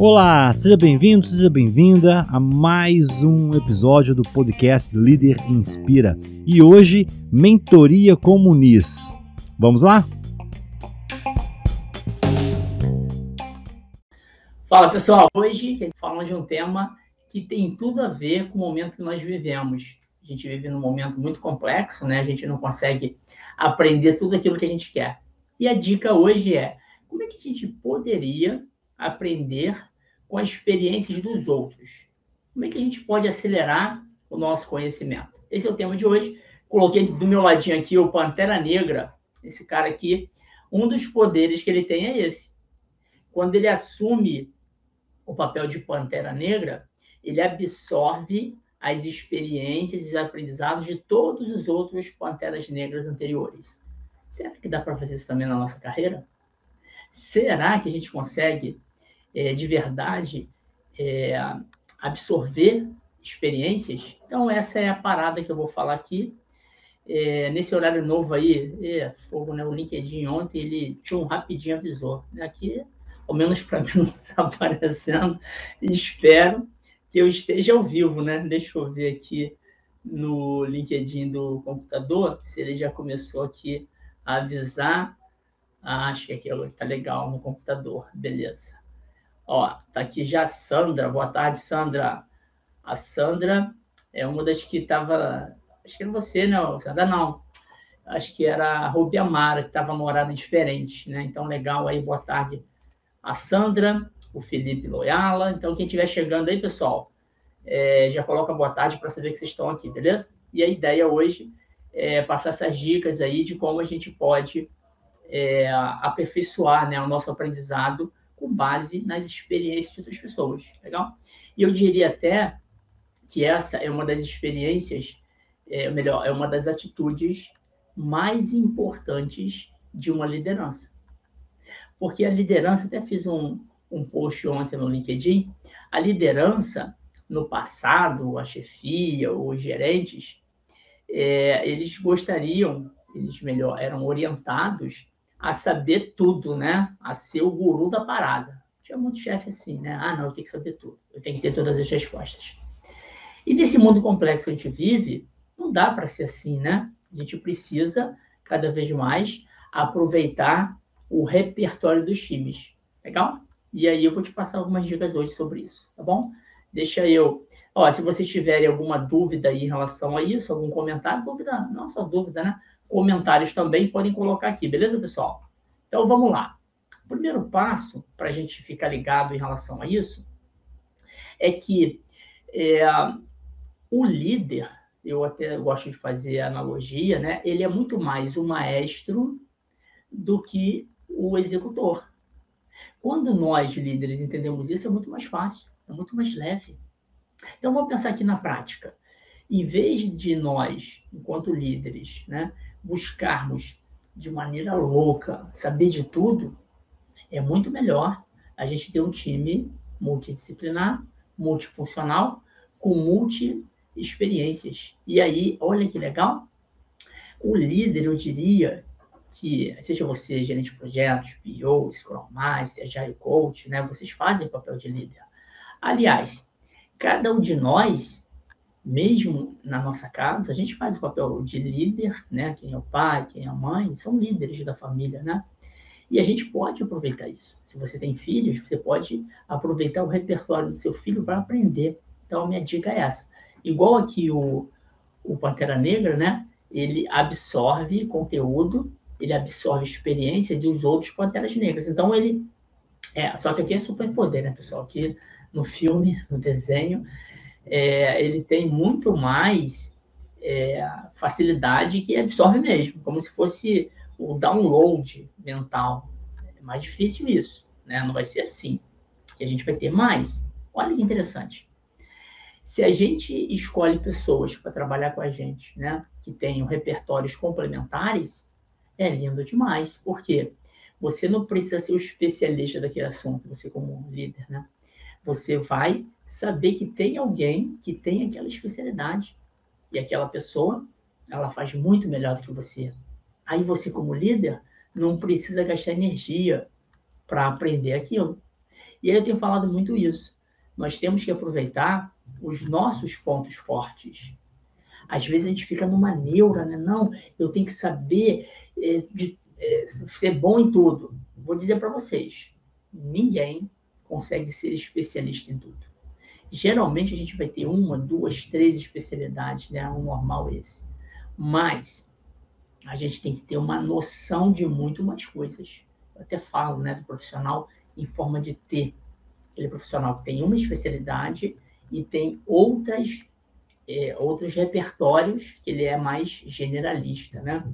Olá, seja bem-vindo, seja bem-vinda a mais um episódio do podcast Líder Inspira. E hoje, Mentoria Comunis. Vamos lá? Fala pessoal, hoje falamos de um tema que tem tudo a ver com o momento que nós vivemos. A gente vive num momento muito complexo, né? A gente não consegue aprender tudo aquilo que a gente quer. E a dica hoje é: como é que a gente poderia aprender com as experiências dos outros. Como é que a gente pode acelerar o nosso conhecimento? Esse é o tema de hoje. Coloquei do meu ladinho aqui o Pantera Negra, esse cara aqui. Um dos poderes que ele tem é esse. Quando ele assume o papel de Pantera Negra, ele absorve as experiências e os aprendizados de todos os outros Panteras Negras anteriores. Será que dá para fazer isso também na nossa carreira? Será que a gente consegue é, de verdade é, absorver experiências. Então, essa é a parada que eu vou falar aqui. É, nesse horário novo aí, é, fogo, né? O LinkedIn ontem, ele tinha um rapidinho avisou. Aqui, ao menos para mim, não está aparecendo. Espero que eu esteja ao vivo, né? Deixa eu ver aqui no LinkedIn do computador, se ele já começou aqui avisar. Ah, acho que aqui está legal no computador, beleza. Ó, tá aqui já a Sandra. Boa tarde, Sandra. A Sandra é uma das que estava. Acho que era você, né, Sandra? Não. Acho que era a Rubi Amara, que estava morada diferente, né? Então, legal aí, boa tarde. A Sandra, o Felipe Loyala. Então, quem estiver chegando aí, pessoal, é, já coloca boa tarde para saber que vocês estão aqui, beleza? E a ideia hoje é passar essas dicas aí de como a gente pode é, aperfeiçoar né, o nosso aprendizado com base nas experiências de outras pessoas, legal? E eu diria até que essa é uma das experiências, é, melhor, é uma das atitudes mais importantes de uma liderança. Porque a liderança, até fiz um, um post ontem no LinkedIn, a liderança, no passado, a chefia, os gerentes, é, eles gostariam, eles melhor, eram orientados a saber tudo, né? A ser o guru da parada. Tinha muito chefe assim, né? Ah, não, eu tenho que saber tudo. Eu tenho que ter todas as respostas. E nesse mundo complexo que a gente vive, não dá para ser assim, né? A gente precisa, cada vez mais, aproveitar o repertório dos times. Legal? E aí eu vou te passar algumas dicas hoje sobre isso, tá bom? Deixa eu. Ó, se vocês tiverem alguma dúvida aí em relação a isso, algum comentário, dúvida, não só dúvida, né? comentários também podem colocar aqui, beleza, pessoal? Então vamos lá. O primeiro passo para a gente ficar ligado em relação a isso é que é, o líder, eu até gosto de fazer analogia, né? Ele é muito mais o maestro do que o executor. Quando nós, líderes, entendemos isso, é muito mais fácil, é muito mais leve. Então, vamos pensar aqui na prática. Em vez de nós, enquanto líderes, né, buscarmos de maneira louca saber de tudo, é muito melhor a gente ter um time multidisciplinar, multifuncional, com multi-experiências. E aí, olha que legal, o líder, eu diria que, seja você gerente de projetos, PO, Scrum Master, Agile Coach, né, vocês fazem papel de líder. Aliás, cada um de nós mesmo na nossa casa, a gente faz o papel de líder, né? Quem é o pai, quem é a mãe, são líderes da família, né? E a gente pode aproveitar isso. Se você tem filhos, você pode aproveitar o repertório do seu filho para aprender. Então, a minha dica é essa. Igual aqui o, o Pantera Negra, né? Ele absorve conteúdo, ele absorve experiência dos outros Panteras Negras. Então, ele... É, só que aqui é superpoder, né, pessoal? Aqui no filme, no desenho, é, ele tem muito mais é, facilidade que absorve mesmo, como se fosse o download mental. É mais difícil isso, né? Não vai ser assim. A gente vai ter mais. Olha que interessante. Se a gente escolhe pessoas para trabalhar com a gente, né, que tenham repertórios complementares, é lindo demais. Por quê? Você não precisa ser o especialista daquele assunto, você como líder, né? Você vai saber que tem alguém que tem aquela especialidade e aquela pessoa ela faz muito melhor do que você. Aí você como líder não precisa gastar energia para aprender aquilo. E aí eu tenho falado muito isso. Nós temos que aproveitar os nossos pontos fortes. Às vezes a gente fica numa neura, né? Não, eu tenho que saber é, de, é, ser bom em tudo. Vou dizer para vocês: ninguém consegue ser especialista em tudo. Geralmente a gente vai ter uma, duas, três especialidades, né? O normal esse. Mas a gente tem que ter uma noção de muito mais coisas. Eu até falo, né, do profissional em forma de ter. Aquele profissional que tem uma especialidade e tem outras é, outros repertórios que ele é mais generalista, né?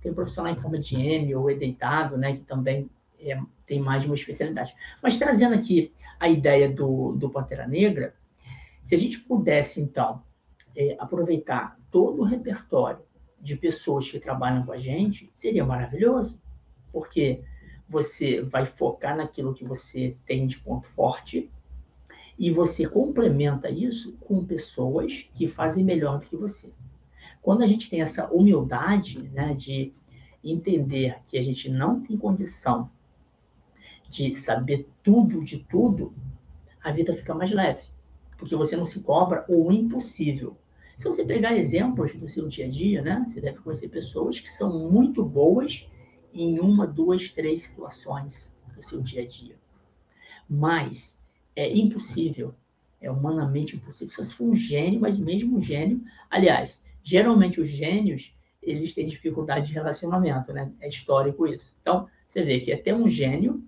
Tem um profissional em forma de M ou deitado, né, que também é, tem mais de uma especialidade. Mas trazendo aqui a ideia do, do Pantera Negra, se a gente pudesse, então, é, aproveitar todo o repertório de pessoas que trabalham com a gente, seria maravilhoso, porque você vai focar naquilo que você tem de ponto forte e você complementa isso com pessoas que fazem melhor do que você. Quando a gente tem essa humildade né, de entender que a gente não tem condição de saber tudo de tudo, a vida fica mais leve, porque você não se cobra o impossível. Se você pegar exemplos do seu dia a dia, né, você deve conhecer pessoas que são muito boas em uma, duas, três situações do seu dia a dia. Mas é impossível, é humanamente impossível. Se for um gênio, mas mesmo um gênio, aliás, geralmente os gênios eles têm dificuldade de relacionamento, né? É histórico isso. Então, você vê que até um gênio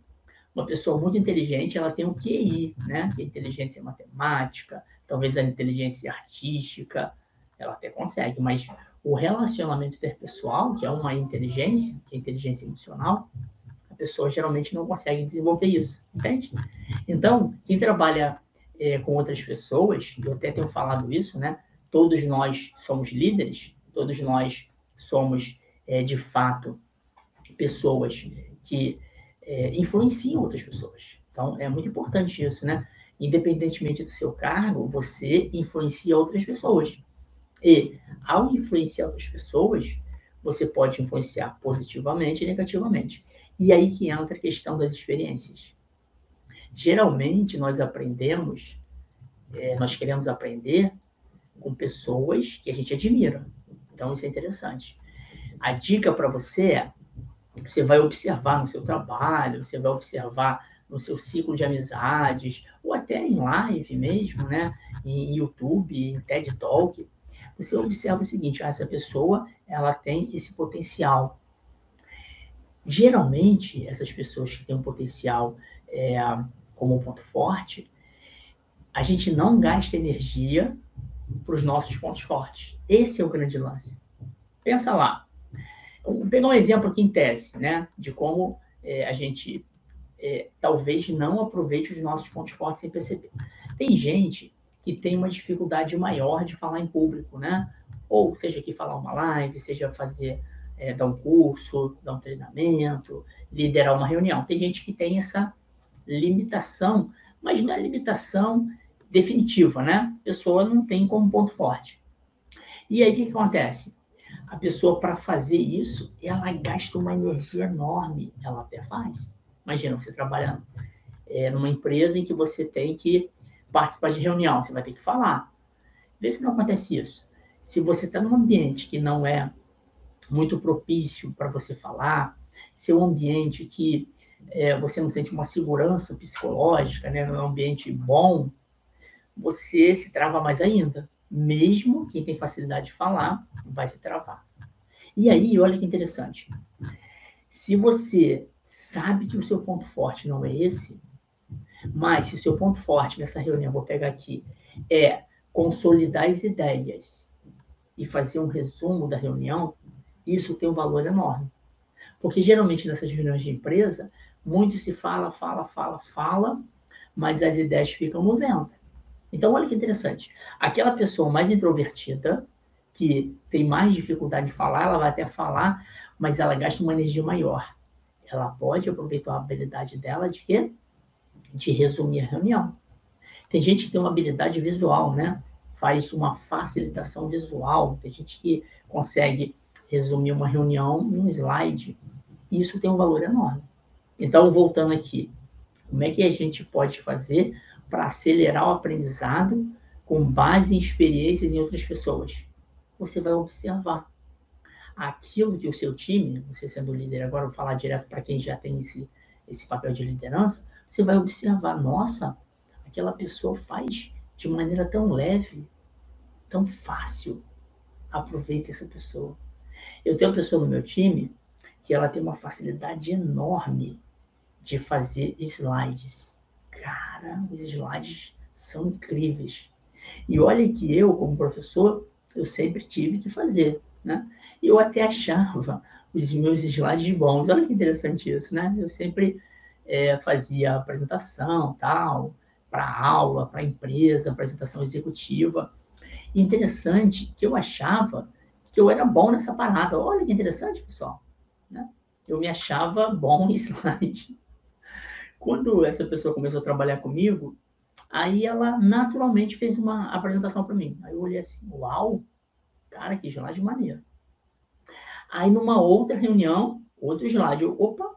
uma pessoa muito inteligente, ela tem o QI, né? Que é inteligência matemática, talvez a inteligência artística, ela até consegue, mas o relacionamento interpessoal, que é uma inteligência, que é inteligência emocional, a pessoa geralmente não consegue desenvolver isso, entende? Então, quem trabalha é, com outras pessoas, eu até tenho falado isso, né? Todos nós somos líderes, todos nós somos, é, de fato, pessoas que é, influenciam outras pessoas. Então, é muito importante isso, né? Independentemente do seu cargo, você influencia outras pessoas. E, ao influenciar outras pessoas, você pode influenciar positivamente e negativamente. E aí que entra a questão das experiências. Geralmente, nós aprendemos, é, nós queremos aprender com pessoas que a gente admira. Então, isso é interessante. A dica para você é você vai observar no seu trabalho, você vai observar no seu ciclo de amizades, ou até em live mesmo, né? Em YouTube, em TED Talk. Você observa o seguinte, ah, essa pessoa, ela tem esse potencial. Geralmente, essas pessoas que têm um potencial é, como um ponto forte, a gente não gasta energia para os nossos pontos fortes. Esse é o grande lance. Pensa lá, Vou pegar um exemplo aqui em tese, né, de como é, a gente é, talvez não aproveite os nossos pontos fortes sem perceber. Tem gente que tem uma dificuldade maior de falar em público, né? Ou seja, que falar uma live, seja fazer é, dar um curso, dar um treinamento, liderar uma reunião. Tem gente que tem essa limitação, mas não é limitação definitiva, né? A pessoa não tem como ponto forte. E aí o que acontece? A pessoa, para fazer isso, ela gasta uma energia enorme. Ela até faz. Imagina, você trabalhando é, numa empresa em que você tem que participar de reunião, você vai ter que falar. Vê se não acontece isso. Se você está num ambiente que não é muito propício para você falar, se é um ambiente que é, você não sente uma segurança psicológica, né, não é um ambiente bom, você se trava mais ainda mesmo quem tem facilidade de falar vai se travar. E aí, olha que interessante. Se você sabe que o seu ponto forte não é esse, mas se o seu ponto forte nessa reunião, vou pegar aqui, é consolidar as ideias e fazer um resumo da reunião, isso tem um valor enorme. Porque geralmente nessas reuniões de empresa, muito se fala, fala, fala, fala, mas as ideias ficam no. Então, olha que interessante. Aquela pessoa mais introvertida, que tem mais dificuldade de falar, ela vai até falar, mas ela gasta uma energia maior. Ela pode aproveitar a habilidade dela de quê? De resumir a reunião. Tem gente que tem uma habilidade visual, né? Faz uma facilitação visual. Tem gente que consegue resumir uma reunião em um slide. Isso tem um valor enorme. Então, voltando aqui, como é que a gente pode fazer para acelerar o aprendizado com base em experiências em outras pessoas? Você vai observar aquilo que o seu time, você sendo líder, agora vou falar direto para quem já tem esse, esse papel de liderança, você vai observar, nossa, aquela pessoa faz de maneira tão leve, tão fácil. Aproveita essa pessoa. Eu tenho uma pessoa no meu time que ela tem uma facilidade enorme de fazer slides. Cara, os slides são incríveis. E olha que eu, como professor, eu sempre tive que fazer, né? Eu até achava os meus slides bons. Olha que interessante isso, né? Eu sempre é, fazia apresentação, tal, para aula, para empresa, apresentação executiva. Interessante que eu achava que eu era bom nessa parada. Olha que interessante, pessoal. Né? Eu me achava bom em slide. Quando essa pessoa começou a trabalhar comigo, aí ela naturalmente fez uma apresentação para mim. Aí eu olhei assim, uau, cara, que slide maneiro. Aí numa outra reunião, outro slide, eu, opa,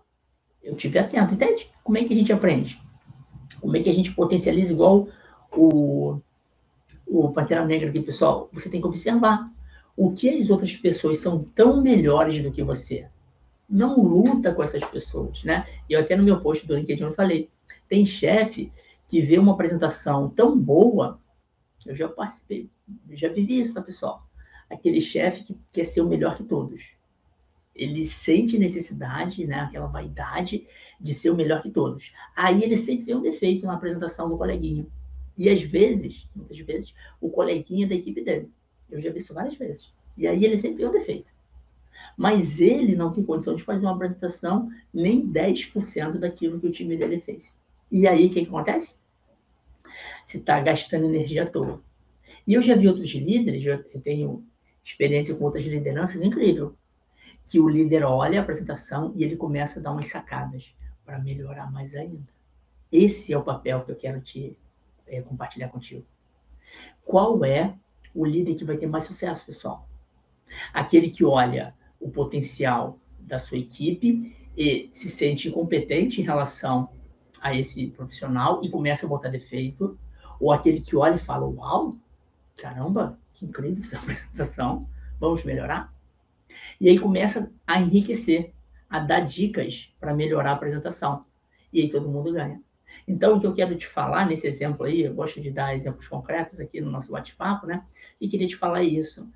eu tive atento, entende? Como é que a gente aprende? Como é que a gente potencializa igual o, o Pantera Negra aqui, pessoal? Você tem que observar o que as outras pessoas são tão melhores do que você. Não luta com essas pessoas, né? E eu até no meu post do LinkedIn eu falei, tem chefe que vê uma apresentação tão boa, eu já participei, já vivi isso, tá, pessoal? Aquele chefe que quer ser o melhor que todos ele sente necessidade, né, aquela vaidade de ser o melhor que todos. Aí ele sempre vê um defeito na apresentação do coleguinha. E às vezes, muitas vezes, o coleguinha da equipe dele. Eu já vi isso várias vezes. E aí ele sempre vê um defeito. Mas ele não tem condição de fazer uma apresentação nem 10% daquilo que o time dele fez. E aí o que acontece? Você está gastando energia à toa. E eu já vi outros líderes, eu tenho experiência com outras lideranças incrível que o líder olha a apresentação e ele começa a dar umas sacadas para melhorar mais ainda. Esse é o papel que eu quero te é, compartilhar contigo. Qual é o líder que vai ter mais sucesso, pessoal? Aquele que olha o potencial da sua equipe e se sente incompetente em relação a esse profissional e começa a botar defeito, ou aquele que olha e fala: Uau, caramba, que incrível essa apresentação, vamos melhorar? E aí começa a enriquecer, a dar dicas para melhorar a apresentação. E aí todo mundo ganha. Então, o que eu quero te falar nesse exemplo aí, eu gosto de dar exemplos concretos aqui no nosso bate-papo, né? E queria te falar isso.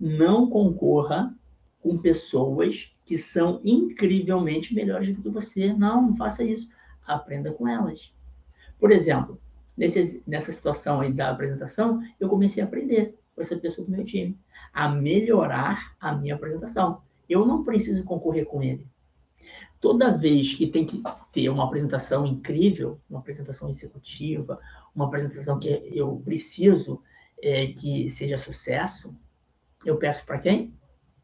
Não concorra com pessoas que são incrivelmente melhores do que você. Não, não faça isso. Aprenda com elas. Por exemplo, nesse, nessa situação aí da apresentação, eu comecei a aprender com essa pessoa do meu time a melhorar a minha apresentação. Eu não preciso concorrer com ele. Toda vez que tem que ter uma apresentação incrível, uma apresentação executiva, uma apresentação que eu preciso é, que seja sucesso, eu peço para quem?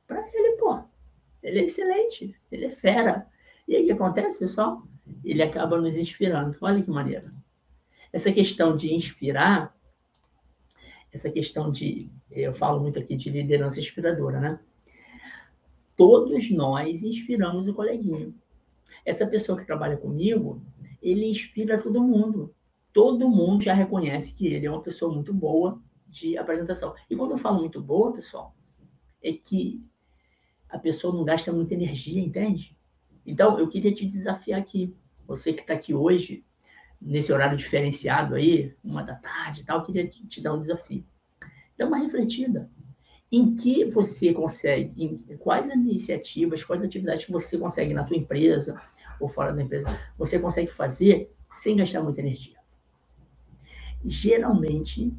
Para ele, pô. Ele é excelente, ele é fera. E aí o que acontece, pessoal? Ele acaba nos inspirando. Olha que maneira. Essa questão de inspirar essa questão de, eu falo muito aqui de liderança inspiradora, né? Todos nós inspiramos o coleguinho. Essa pessoa que trabalha comigo, ele inspira todo mundo. Todo mundo já reconhece que ele é uma pessoa muito boa de apresentação. E quando eu falo muito boa, pessoal, é que a pessoa não gasta muita energia, entende? Então, eu queria te desafiar aqui. Você que está aqui hoje, nesse horário diferenciado aí, uma da tarde e tal, queria te dar um desafio. Dá uma refletida. Em que você consegue, em quais iniciativas, quais atividades que você consegue na tua empresa ou fora da empresa, você consegue fazer sem gastar muita energia. Geralmente,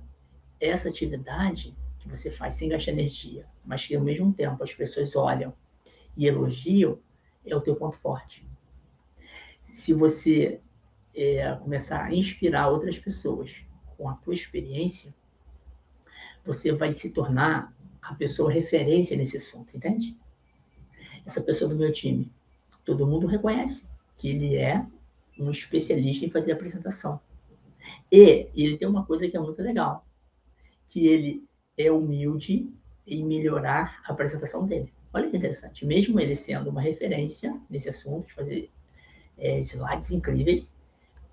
essa atividade que você faz sem gastar energia, mas que ao mesmo tempo as pessoas olham e elogiam, é o teu ponto forte. Se você é, começar a inspirar outras pessoas com a tua experiência, você vai se tornar a pessoa referência nesse assunto, entende? Essa pessoa do meu time, todo mundo reconhece que ele é um especialista em fazer apresentação. E ele tem uma coisa que é muito legal, que ele é humilde em melhorar a apresentação dele. Olha que interessante. Mesmo ele sendo uma referência nesse assunto, de fazer é, slides incríveis,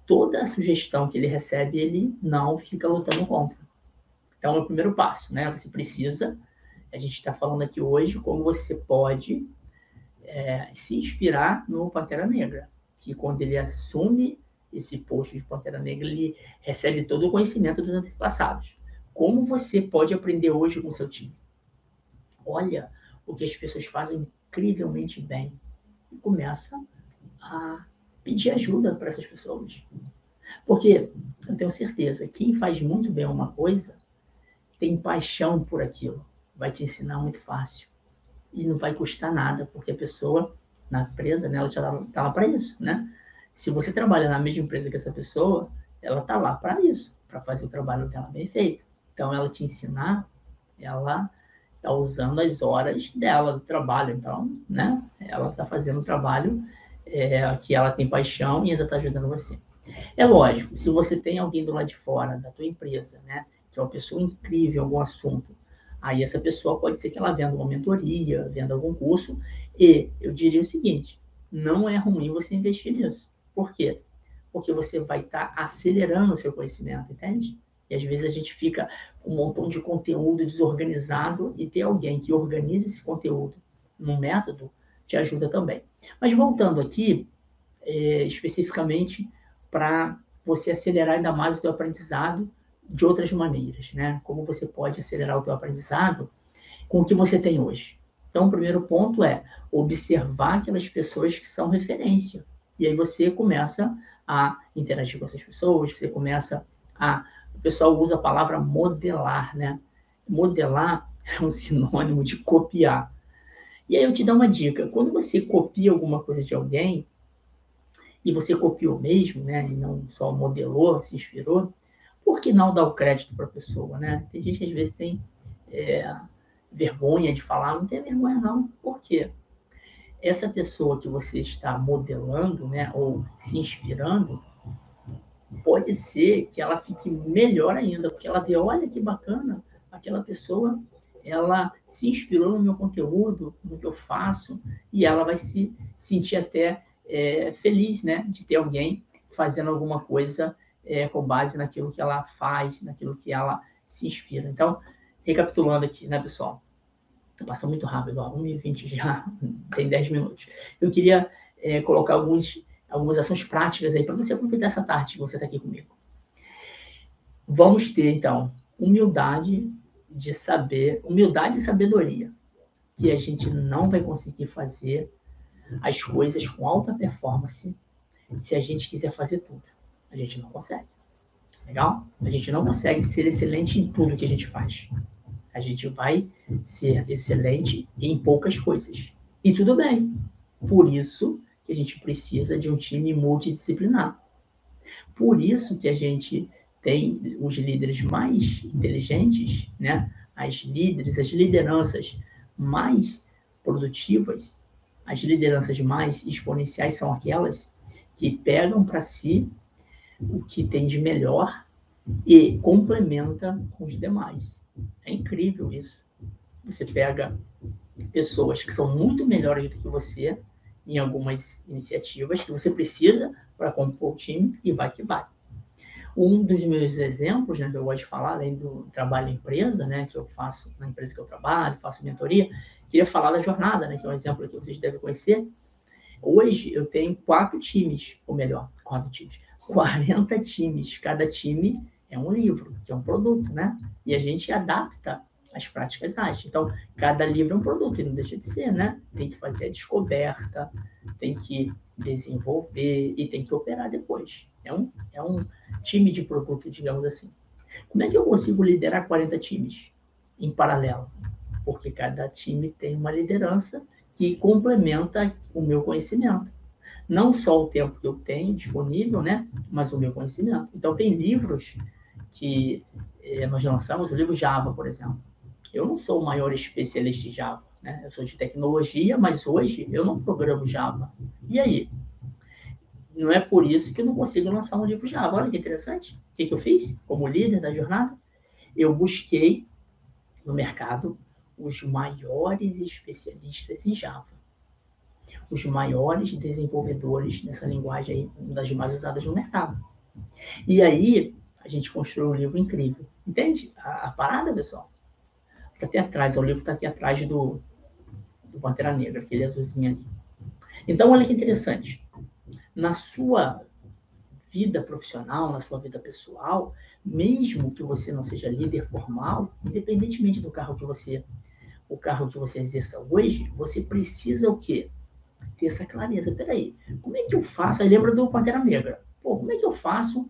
toda a sugestão que ele recebe, ele não fica lutando contra. Então, é o primeiro passo, né? Você precisa, a gente está falando aqui hoje, como você pode é, se inspirar no Pantera Negra, que quando ele assume esse posto de Pantera Negra, ele recebe todo o conhecimento dos antepassados. Como você pode aprender hoje com seu time? Olha o que as pessoas fazem incrivelmente bem e começa a pedir ajuda para essas pessoas. Porque eu tenho certeza, quem faz muito bem uma coisa tem paixão por aquilo, vai te ensinar muito fácil e não vai custar nada, porque a pessoa na empresa, né, ela já está lá para isso, né? Se você trabalha na mesma empresa que essa pessoa, ela está lá para isso, para fazer o trabalho dela bem feito. Então, ela te ensinar, ela está usando as horas dela do trabalho. Então, né? Ela está fazendo o trabalho é, que ela tem paixão e ainda está ajudando você. É lógico, se você tem alguém do lado de fora da tua empresa, né? Que é uma pessoa incrível em algum assunto, aí essa pessoa pode ser que ela venda uma mentoria, venda algum curso. E eu diria o seguinte: não é ruim você investir nisso. Por quê? Porque você vai estar tá acelerando o seu conhecimento, entende? E às vezes a gente fica com um montão de conteúdo desorganizado e ter alguém que organize esse conteúdo num método te ajuda também. Mas voltando aqui, é, especificamente para você acelerar ainda mais o teu aprendizado de outras maneiras, né? Como você pode acelerar o teu aprendizado com o que você tem hoje. Então, o primeiro ponto é observar aquelas pessoas que são referência. E aí você começa a interagir com essas pessoas, você começa a o pessoal usa a palavra modelar, né? Modelar é um sinônimo de copiar. E aí eu te dou uma dica: quando você copia alguma coisa de alguém, e você copiou mesmo, né? E não só modelou, se inspirou, por que não dar o crédito para a pessoa, né? Tem gente que às vezes tem é, vergonha de falar, não tem vergonha não. Por quê? Essa pessoa que você está modelando, né? Ou se inspirando, pode ser que ela fique melhor ainda, porque ela vê, olha que bacana, aquela pessoa, ela se inspirou no meu conteúdo, no que eu faço, e ela vai se sentir até é, feliz, né, de ter alguém fazendo alguma coisa é, com base naquilo que ela faz, naquilo que ela se inspira. Então, recapitulando aqui, né, pessoal? Passa muito rápido, ó, 1h20 já, tem 10 minutos. Eu queria é, colocar alguns algumas ações práticas aí para você aproveitar essa tarde que você está aqui comigo. Vamos ter, então, humildade de saber, humildade e sabedoria, que a gente não vai conseguir fazer as coisas com alta performance se a gente quiser fazer tudo. A gente não consegue. Legal? A gente não consegue ser excelente em tudo que a gente faz. A gente vai ser excelente em poucas coisas. E tudo bem. Por isso que a gente precisa de um time multidisciplinar. Por isso que a gente tem os líderes mais inteligentes, né? As líderes, as lideranças mais produtivas, as lideranças mais exponenciais são aquelas que pegam para si o que tem de melhor e complementa com os demais. É incrível isso. Você pega pessoas que são muito melhores do que você, em algumas iniciativas que você precisa para compor o time e vai que vai. Um dos meus exemplos, né, que eu gosto de falar, além do trabalho em empresa, né, que eu faço na empresa que eu trabalho, faço mentoria, queria falar da jornada, né, que é um exemplo que vocês devem conhecer. Hoje eu tenho quatro times, ou melhor, quatro times, 40 times. Cada time é um livro, que é um produto, né? E a gente adapta as práticas ágeis. Então, cada livro é um produto, e não deixa de ser, né? Tem que fazer a descoberta, tem que desenvolver e tem que operar depois. É um, é um time de produto, digamos assim. Como é que eu consigo liderar 40 times em paralelo? Porque cada time tem uma liderança que complementa o meu conhecimento. Não só o tempo que eu tenho disponível, né? Mas o meu conhecimento. Então, tem livros que eh, nós lançamos, o livro Java, por exemplo eu não sou o maior especialista em Java, né? Eu sou de tecnologia, mas hoje eu não programo Java. E aí? Não é por isso que eu não consigo lançar um livro Java. Olha que interessante. O que, que eu fiz como líder da jornada? Eu busquei no mercado os maiores especialistas em Java, os maiores desenvolvedores nessa linguagem aí, das mais usadas no mercado. E aí, a gente construiu um livro incrível. Entende a, a parada, pessoal? Está aqui atrás, o livro está aqui atrás do, do Pantera Negra, aquele azulzinho ali. Então, olha que interessante. Na sua vida profissional, na sua vida pessoal, mesmo que você não seja líder formal, independentemente do carro que você o carro que você exerça hoje, você precisa o quê? Ter essa clareza. Peraí, como é que eu faço? Aí lembra do Pantera Negra. Pô, como é que eu faço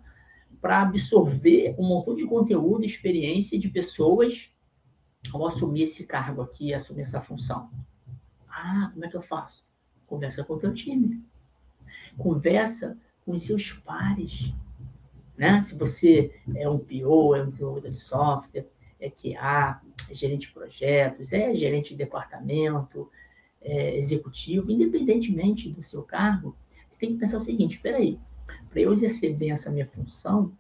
para absorver um montão de conteúdo, experiência de pessoas ao assumir esse cargo aqui, assumir essa função? Ah, como é que eu faço? Conversa com o teu time. Conversa com os seus pares. Né? Se você é um PO, é um desenvolvedor de software, é QA, é gerente de projetos, é gerente de departamento, é executivo, independentemente do seu cargo, você tem que pensar o seguinte: espera aí, para eu exercer bem essa minha função,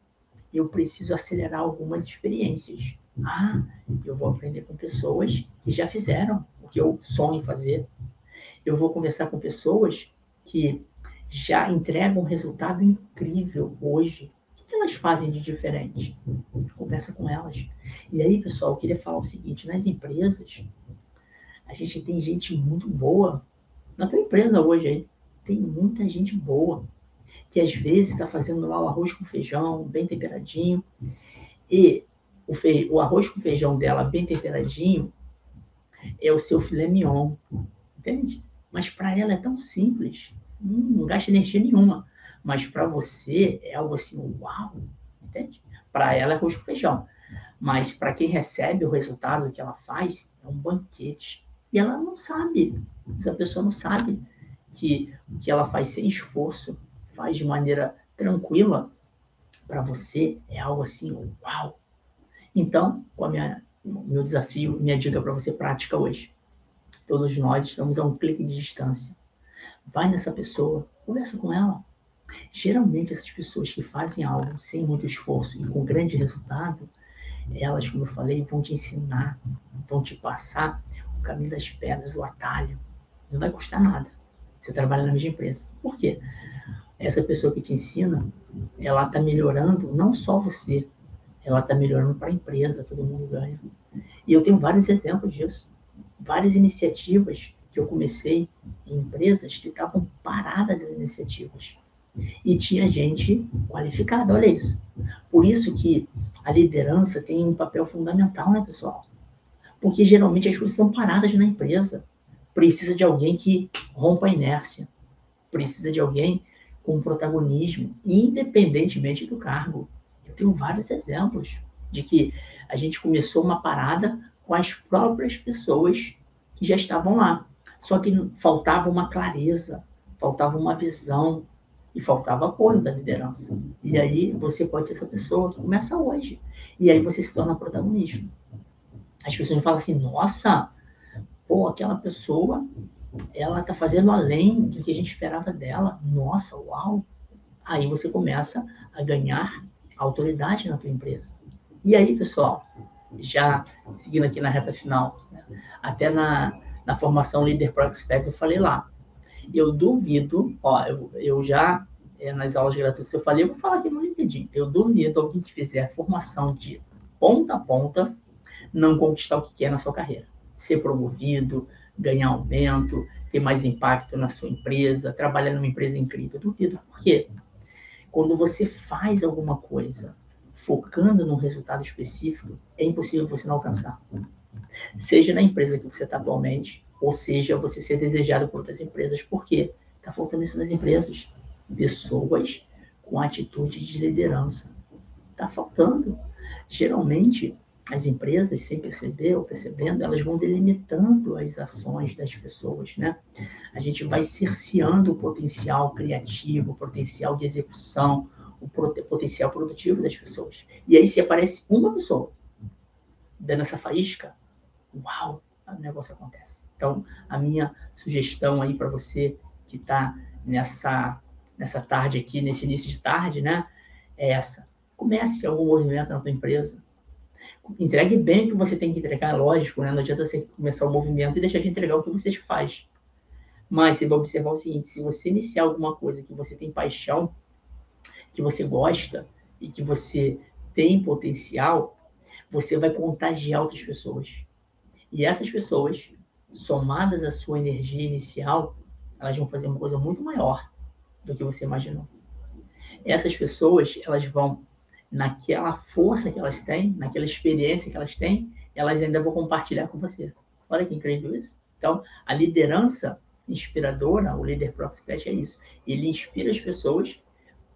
eu preciso acelerar algumas experiências. Ah, eu vou aprender com pessoas que já fizeram o que eu sonho fazer. Eu vou conversar com pessoas que já entregam um resultado incrível hoje. O que elas fazem de diferente? Conversa com elas. E aí, pessoal, eu queria falar o seguinte: nas empresas, a gente tem gente muito boa. Na tua empresa hoje aí, tem muita gente boa que às vezes está fazendo lá o arroz com feijão, bem temperadinho, e o, fe... o arroz com feijão dela bem temperadinho é o seu filé mignon, entende? Mas para ela é tão simples hum, não gasta energia nenhuma. Mas para você é algo assim, uau, entende? Para ela é arroz com feijão. Mas para quem recebe o resultado que ela faz, é um banquete. E ela não sabe, essa pessoa não sabe que o que ela faz sem esforço, faz de maneira tranquila, para você é algo assim, uau. Então, com minha, meu desafio, minha dica para você prática hoje. Todos nós estamos a um clique de distância Vai nessa pessoa, conversa com ela. Geralmente, essas pessoas que fazem algo sem muito esforço e com grande resultado, elas, como eu falei, vão te ensinar, vão te passar o caminho das pedras, o atalho. Não vai custar nada. Você trabalha na mesma empresa. Por quê? Essa pessoa que te ensina, ela está melhorando não só você, ela está melhorando para a empresa, todo mundo ganha. E eu tenho vários exemplos disso. Várias iniciativas que eu comecei em empresas que estavam paradas as iniciativas. E tinha gente qualificada, olha isso. Por isso que a liderança tem um papel fundamental, né, pessoal? Porque geralmente as coisas estão paradas na empresa. Precisa de alguém que rompa a inércia. Precisa de alguém com protagonismo, independentemente do cargo. Eu tenho vários exemplos de que a gente começou uma parada com as próprias pessoas que já estavam lá. Só que faltava uma clareza, faltava uma visão e faltava apoio da liderança. E aí você pode ser essa pessoa que começa hoje. E aí você se torna protagonista. As pessoas falam assim: nossa, pô, aquela pessoa, ela está fazendo além do que a gente esperava dela. Nossa, uau! Aí você começa a ganhar autoridade na tua empresa. E aí, pessoal, já seguindo aqui na reta final, né? até na, na formação Líder Pro Expert, eu falei lá. Eu duvido, ó, eu, eu já, é, nas aulas gratuitas, eu falei, eu vou falar aqui no LinkedIn, eu duvido alguém que fizer formação de ponta a ponta não conquistar o que quer na sua carreira. Ser promovido, ganhar aumento, ter mais impacto na sua empresa, trabalhar numa empresa incrível. Eu duvido. Por quê? Quando você faz alguma coisa focando num resultado específico, é impossível você não alcançar seja na empresa que você está atualmente, ou seja, você ser desejado por outras empresas. Por quê? Está faltando isso nas empresas. Pessoas com atitude de liderança. Está faltando. Geralmente, as empresas, sem perceber ou percebendo, elas vão delimitando as ações das pessoas, né? A gente vai cerceando o potencial criativo, o potencial de execução, o potencial produtivo das pessoas. E aí, se aparece uma pessoa dando essa faísca, uau, o negócio acontece. Então, a minha sugestão aí para você que está nessa, nessa tarde aqui, nesse início de tarde, né, é essa. Comece algum movimento na tua empresa. Entregue bem o que você tem que entregar, lógico, né? Não adianta você começar o movimento e deixar de entregar o que você faz. Mas você vai observar o seguinte: se você iniciar alguma coisa que você tem paixão, que você gosta e que você tem potencial, você vai contagiar outras pessoas. E essas pessoas, somadas à sua energia inicial, elas vão fazer uma coisa muito maior do que você imaginou. Essas pessoas, elas vão naquela força que elas têm, naquela experiência que elas têm, elas ainda vão compartilhar com você. Olha que incrível isso. Então, a liderança inspiradora, o líder Proxipet é isso. Ele inspira as pessoas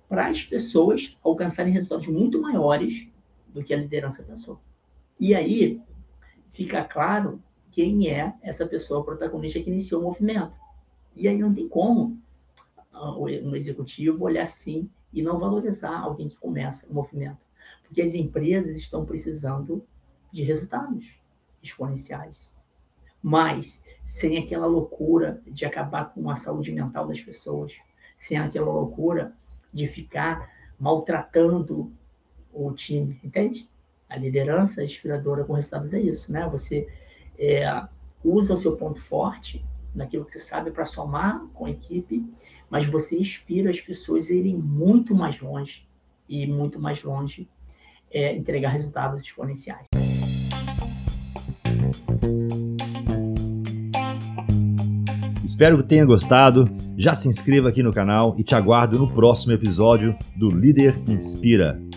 para as pessoas alcançarem resultados muito maiores do que a liderança pensou. E aí fica claro quem é essa pessoa protagonista que iniciou o movimento. E aí não tem como uh, no executivo olhar assim e não valorizar alguém que começa o movimento. Porque as empresas estão precisando de resultados exponenciais. Mas sem aquela loucura de acabar com a saúde mental das pessoas, sem aquela loucura de ficar maltratando o time, entende? A liderança inspiradora com resultados é isso, né? Você é, usa o seu ponto forte naquilo que você sabe para somar com a equipe, mas você inspira as pessoas a irem muito mais longe e muito mais longe é, entregar resultados exponenciais. Espero que tenha gostado. Já se inscreva aqui no canal e te aguardo no próximo episódio do Líder Inspira.